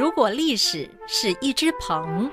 如果历史是一只鹏，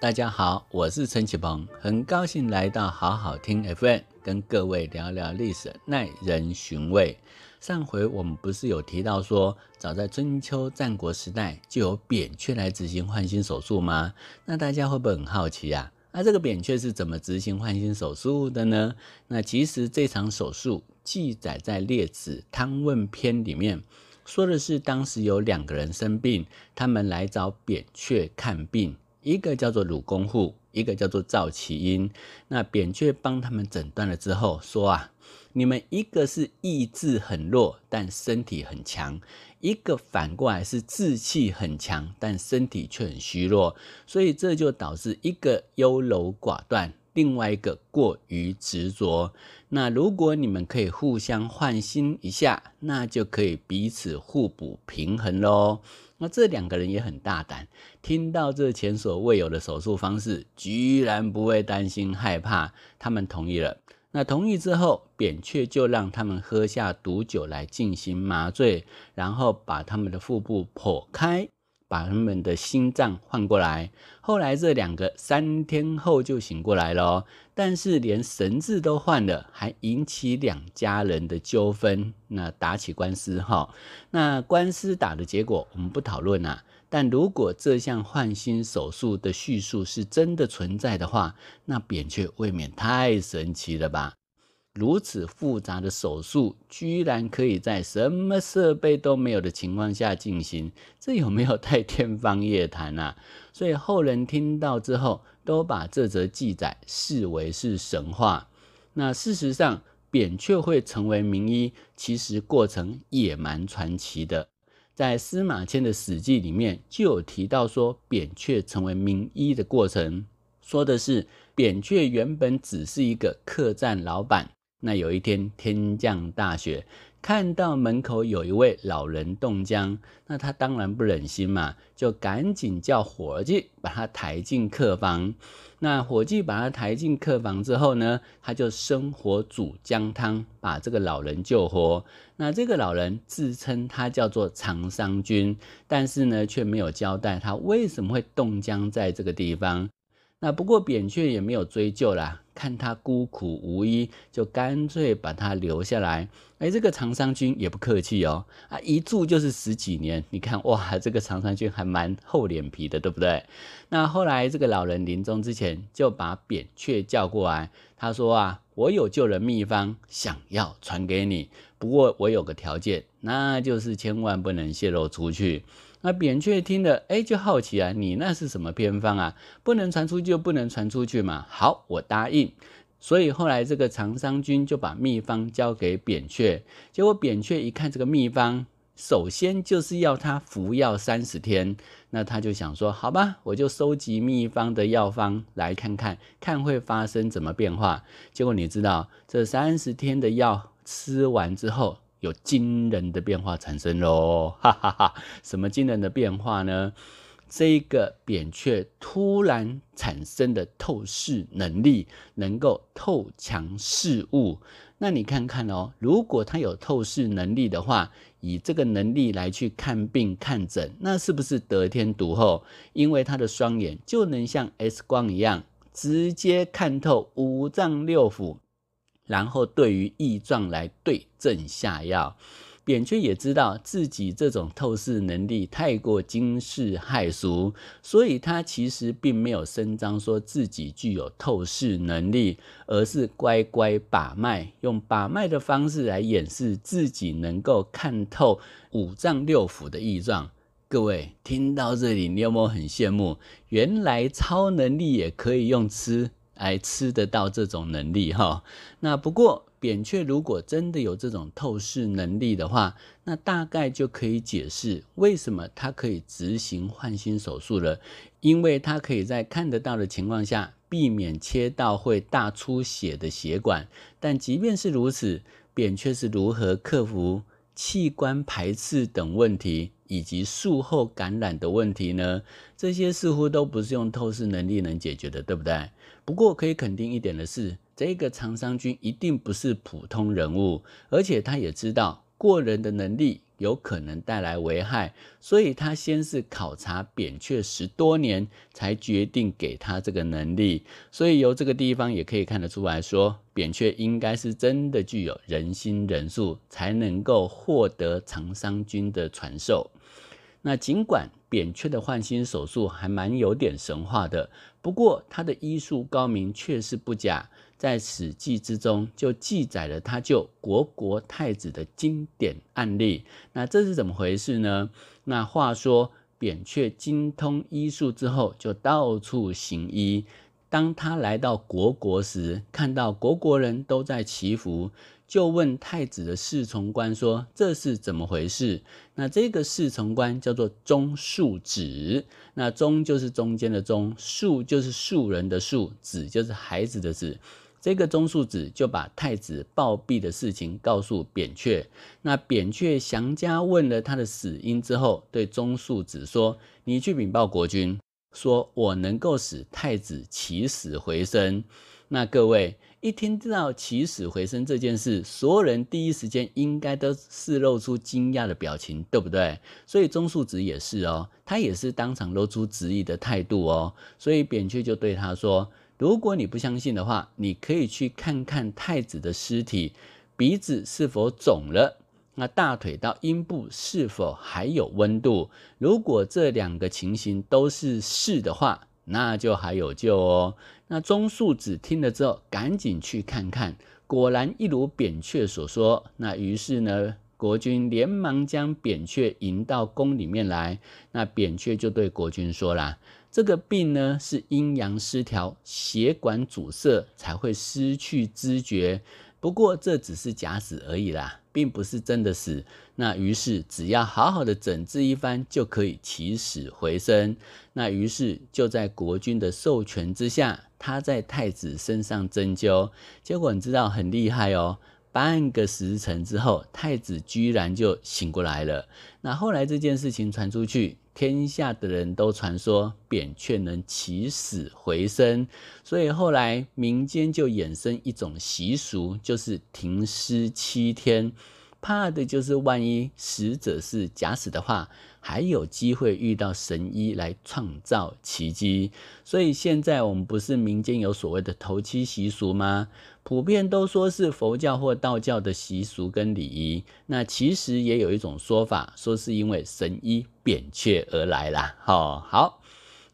大家好，我是陈启鹏，很高兴来到好好听 FM，跟各位聊聊历史，耐人寻味。上回我们不是有提到说，早在春秋战国时代就有扁鹊来执行换心手术吗？那大家会不会很好奇啊？那这个扁鹊是怎么执行换心手术的呢？那其实这场手术记载在《列子·汤问篇》里面，说的是当时有两个人生病，他们来找扁鹊看病，一个叫做鲁公户，一个叫做赵启英。那扁鹊帮他们诊断了之后说啊。你们一个是意志很弱，但身体很强；一个反过来是志气很强，但身体却很虚弱。所以这就导致一个优柔寡断，另外一个过于执着。那如果你们可以互相换心一下，那就可以彼此互补平衡喽。那这两个人也很大胆，听到这前所未有的手术方式，居然不会担心害怕，他们同意了。那同意之后，扁鹊就让他们喝下毒酒来进行麻醉，然后把他们的腹部剖开，把他们的心脏换过来。后来这两个三天后就醒过来了，但是连神志都换了，还引起两家人的纠纷，那打起官司哈。那官司打的结果我们不讨论啊。但如果这项换心手术的叙述是真的存在的话，那扁鹊未免太神奇了吧？如此复杂的手术，居然可以在什么设备都没有的情况下进行，这有没有太天方夜谭啊？所以后人听到之后，都把这则记载视为是神话。那事实上，扁鹊会成为名医，其实过程也蛮传奇的。在司马迁的《史记》里面就有提到说，扁鹊成为名医的过程，说的是扁鹊原本只是一个客栈老板。那有一天天降大雪，看到门口有一位老人冻僵，那他当然不忍心嘛，就赶紧叫伙计把他抬进客房。那伙计把他抬进客房之后呢，他就生火煮姜汤，把这个老人救活。那这个老人自称他叫做长商君，但是呢，却没有交代他为什么会冻僵在这个地方。那不过扁鹊也没有追究啦。看他孤苦无依，就干脆把他留下来。哎，这个长商君也不客气哦，啊，一住就是十几年。你看，哇，这个长山君还蛮厚脸皮的，对不对？那后来这个老人临终之前，就把扁鹊叫过来，他说啊，我有救人秘方，想要传给你，不过我有个条件，那就是千万不能泄露出去。那扁鹊听了，哎，就好奇啊，你那是什么偏方啊？不能传出就不能传出去嘛。好，我答应。所以后来这个长商君就把秘方交给扁鹊，结果扁鹊一看这个秘方，首先就是要他服药三十天。那他就想说，好吧，我就收集秘方的药方来看看，看会发生怎么变化。结果你知道，这三十天的药吃完之后，有惊人的变化产生喽，哈哈哈！什么惊人的变化呢？这个扁鹊突然产生的透视能力，能够透墙视物。那你看看哦，如果他有透视能力的话，以这个能力来去看病看诊，那是不是得天独厚？因为他的双眼就能像 X 光一样，直接看透五脏六腑。然后对于异状来对症下药，扁鹊也知道自己这种透视能力太过惊世骇俗，所以他其实并没有声张说自己具有透视能力，而是乖乖把脉，用把脉的方式来掩饰自己能够看透五脏六腑的异状。各位听到这里，你有没有很羡慕？原来超能力也可以用吃。来吃得到这种能力哈，那不过扁鹊如果真的有这种透视能力的话，那大概就可以解释为什么它可以执行换心手术了，因为它可以在看得到的情况下避免切到会大出血的血管。但即便是如此，扁鹊是如何克服器官排斥等问题，以及术后感染的问题呢？这些似乎都不是用透视能力能解决的，对不对？不过可以肯定一点的是，这个长商君一定不是普通人物，而且他也知道过人的能力有可能带来危害，所以他先是考察扁鹊十多年，才决定给他这个能力。所以由这个地方也可以看得出来说，扁鹊应该是真的具有仁心仁术，才能够获得长商君的传授。那尽管扁鹊的换心手术还蛮有点神话的，不过他的医术高明确实不假，在《史记》之中就记载了他救虢国太子的经典案例。那这是怎么回事呢？那话说扁鹊精通医术之后，就到处行医。当他来到虢国时，看到虢国人都在祈福。就问太子的侍从官说：“这是怎么回事？”那这个侍从官叫做中庶子，那中就是中间的中，庶就是庶人的庶，子就是孩子的子。这个中庶子就把太子暴毙的事情告诉扁鹊。那扁鹊详加问了他的死因之后，对中庶子说：“你去禀报国君，说我能够使太子起死回生。”那各位。一听到起死回生这件事，所有人第一时间应该都是露出惊讶的表情，对不对？所以中庶子也是哦，他也是当场露出质疑的态度哦。所以扁鹊就对他说：“如果你不相信的话，你可以去看看太子的尸体，鼻子是否肿了，那大腿到阴部是否还有温度？如果这两个情形都是是的话，那就还有救哦。”那中庶子听了之后，赶紧去看看，果然一如扁鹊所说。那于是呢，国君连忙将扁鹊迎到宫里面来。那扁鹊就对国君说啦：“这个病呢，是阴阳失调，血管阻塞才会失去知觉。不过这只是假死而已啦。”并不是真的死，那于是只要好好的诊治一番，就可以起死回生。那于是就在国君的授权之下，他在太子身上针灸，结果你知道很厉害哦。半个时辰之后，太子居然就醒过来了。那后来这件事情传出去，天下的人都传说扁鹊能起死回生，所以后来民间就衍生一种习俗，就是停尸七天。怕的就是万一死者是假死的话，还有机会遇到神医来创造奇迹。所以现在我们不是民间有所谓的头七习俗吗？普遍都说是佛教或道教的习俗跟礼仪。那其实也有一种说法，说是因为神医扁鹊而来啦。好，好。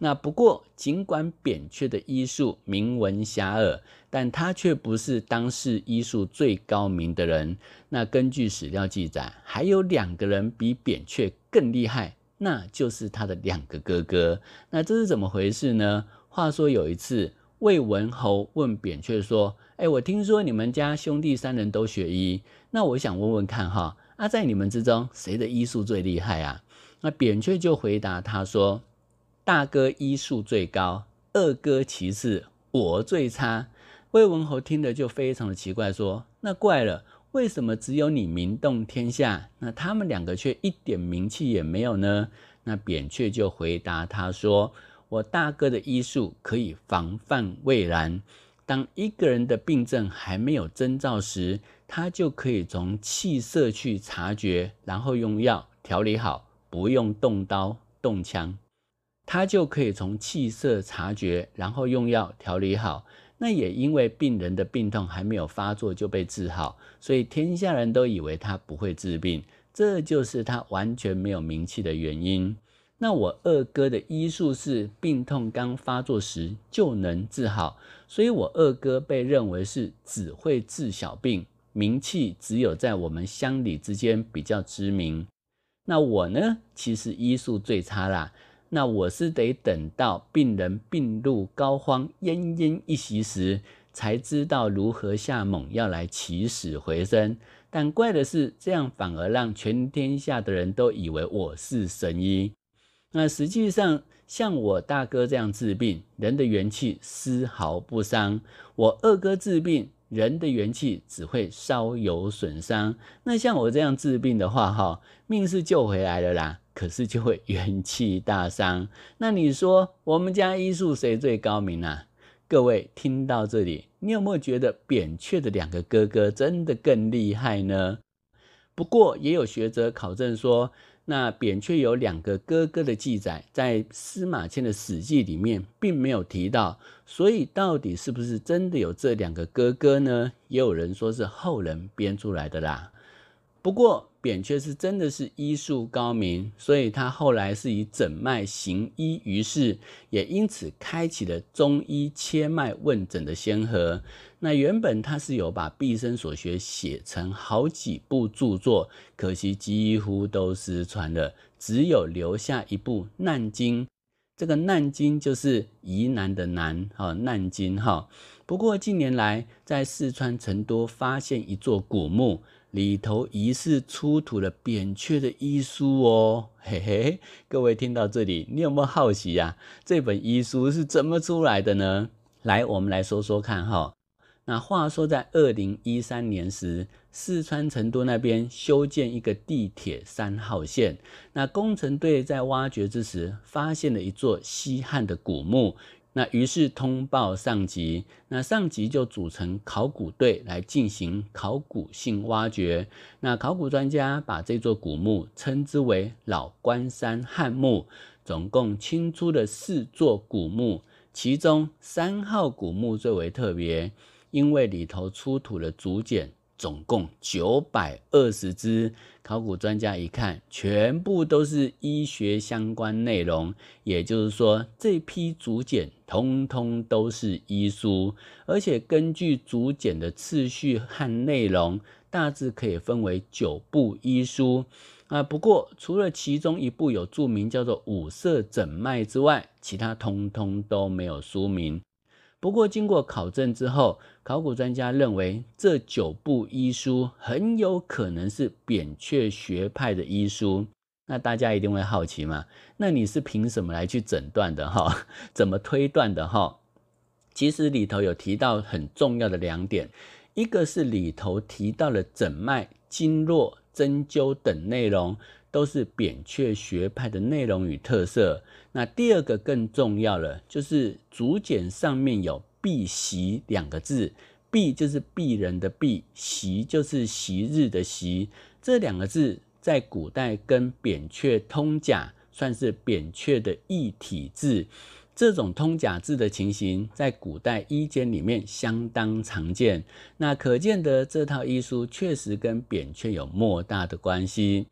那不过，尽管扁鹊的医术名闻遐迩，但他却不是当世医术最高明的人。那根据史料记载，还有两个人比扁鹊更厉害，那就是他的两个哥哥。那这是怎么回事呢？话说有一次，魏文侯问扁鹊说：“哎，我听说你们家兄弟三人都学医，那我想问问看哈，啊，在你们之中，谁的医术最厉害啊？”那扁鹊就回答他说。大哥医术最高，二哥其次，我最差。魏文侯听了就非常的奇怪，说：“那怪了，为什么只有你名动天下，那他们两个却一点名气也没有呢？”那扁鹊就回答他说：“我大哥的医术可以防范未然，当一个人的病症还没有征兆时，他就可以从气色去察觉，然后用药调理好，不用动刀动枪。”他就可以从气色察觉，然后用药调理好。那也因为病人的病痛还没有发作就被治好，所以天下人都以为他不会治病，这就是他完全没有名气的原因。那我二哥的医术是病痛刚发作时就能治好，所以我二哥被认为是只会治小病，名气只有在我们乡里之间比较知名。那我呢，其实医术最差啦。那我是得等到病人病入膏肓、奄奄一息时，才知道如何下猛药来起死回生。但怪的是，这样反而让全天下的人都以为我是神医。那实际上，像我大哥这样治病，人的元气丝毫不伤；我二哥治病，人的元气只会稍有损伤。那像我这样治病的话，哈，命是救回来了啦。可是就会元气大伤。那你说我们家医术谁最高明啊？各位听到这里，你有没有觉得扁鹊的两个哥哥真的更厉害呢？不过也有学者考证说，那扁鹊有两个哥哥的记载，在司马迁的《史记》里面并没有提到，所以到底是不是真的有这两个哥哥呢？也有人说是后人编出来的啦。不过扁鹊是真的是医术高明，所以他后来是以诊脉行医于世，也因此开启了中医切脉问诊的先河。那原本他是有把毕生所学写成好几部著作，可惜几乎都失传了，只有留下一部《难经》。这个《难经》就是疑难的难哈，《难经》哈。不过近年来在四川成都发现一座古墓。里头疑似出土了扁鹊的医书哦，嘿嘿，各位听到这里，你有没有好奇呀？这本医书是怎么出来的呢？来，我们来说说看哈。那话说在二零一三年时，四川成都那边修建一个地铁三号线，那工程队在挖掘之时，发现了一座西汉的古墓。那于是通报上级，那上级就组成考古队来进行考古性挖掘。那考古专家把这座古墓称之为老关山汉墓，总共清出了四座古墓，其中三号古墓最为特别，因为里头出土了竹简。总共九百二十支，考古专家一看，全部都是医学相关内容，也就是说，这批竹简通通都是医书，而且根据竹简的次序和内容，大致可以分为九部医书啊。不过，除了其中一部有注明叫做《五色诊脉》之外，其他通通都没有书名。不过，经过考证之后，考古专家认为这九部医书很有可能是扁鹊学派的医书。那大家一定会好奇嘛？那你是凭什么来去诊断的哈？怎么推断的哈？其实里头有提到很重要的两点，一个是里头提到了诊脉、经络、针灸等内容。都是扁鹊学派的内容与特色。那第二个更重要了，就是竹简上面有“蔽袭”两个字，“蔽”就是鄙人的“鄙”，“袭”就是昔日的“袭”。这两个字在古代跟扁鹊通假，算是扁鹊的异体字。这种通假字的情形，在古代医简里面相当常见。那可见得这套医书确实跟扁鹊有莫大的关系。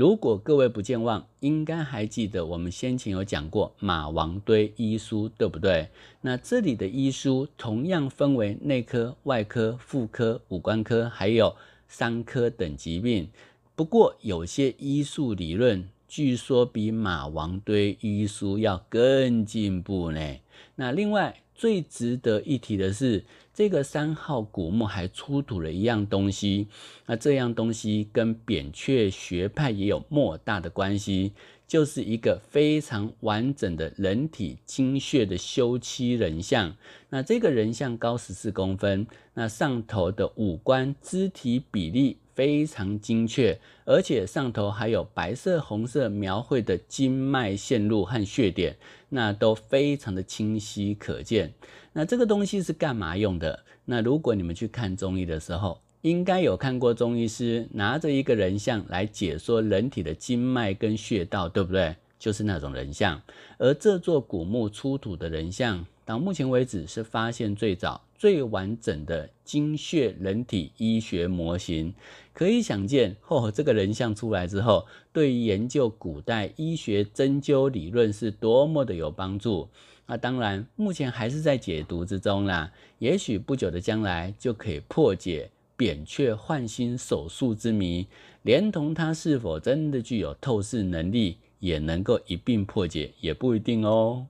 如果各位不健忘，应该还记得我们先前有讲过马王堆医书，对不对？那这里的医书同样分为内科、外科、妇科、五官科，还有伤科等疾病。不过有些医术理论，据说比马王堆医书要更进步呢。那另外最值得一提的是，这个三号古墓还出土了一样东西，那这样东西跟扁鹊学派也有莫大的关系，就是一个非常完整的人体经穴的修漆人像。那这个人像高十四公分，那上头的五官肢体比例非常精确，而且上头还有白色、红色描绘的经脉线路和穴点，那都非常的清晰可见。那这个东西是干嘛用的？那如果你们去看中医的时候，应该有看过中医师拿着一个人像来解说人体的经脉跟穴道，对不对？就是那种人像。而这座古墓出土的人像，到目前为止是发现最早、最完整的精血人体医学模型。可以想见，哦，这个人像出来之后，对于研究古代医学针灸理论是多么的有帮助。那当然，目前还是在解读之中啦。也许不久的将来就可以破解扁鹊换心手术之谜，连同它是否真的具有透视能力，也能够一并破解，也不一定哦。